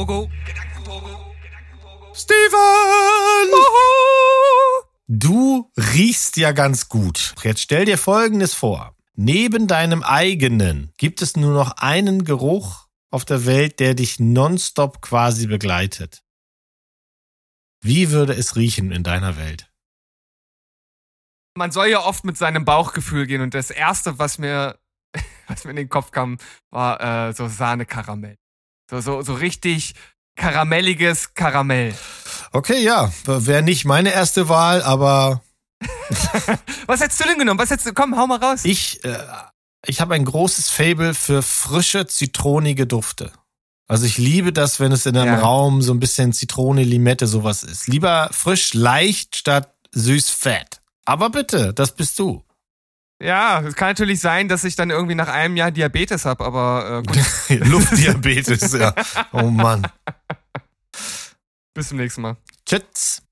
Gedankentogo. Steven! Du riechst ja ganz gut. Jetzt stell dir Folgendes vor. Neben deinem eigenen gibt es nur noch einen Geruch auf der Welt, der dich nonstop quasi begleitet. Wie würde es riechen in deiner Welt? Man soll ja oft mit seinem Bauchgefühl gehen und das erste, was mir, was mir in den Kopf kam, war äh, so Sahne-Karamell. So, so, so richtig karamelliges Karamell. Okay, ja, wäre nicht meine erste Wahl, aber Was hättest du denn genommen? Was hättest du? Komm, hau mal raus. ich, äh, ich habe ein großes Fable für frische, zitronige Dufte. Also ich liebe das, wenn es in einem Ja. Raum so ein bisschen Zitrone, Limette, sowas ist. Lieber frisch, leicht statt süß, fett. Aber bitte, das bist du. Ja, es kann natürlich sein, dass ich dann irgendwie nach einem Jahr Diabetes habe, aber äh, gut, Luftdiabetes, ja. Oh Mann. bis zum nächsten Mal. Tschüss.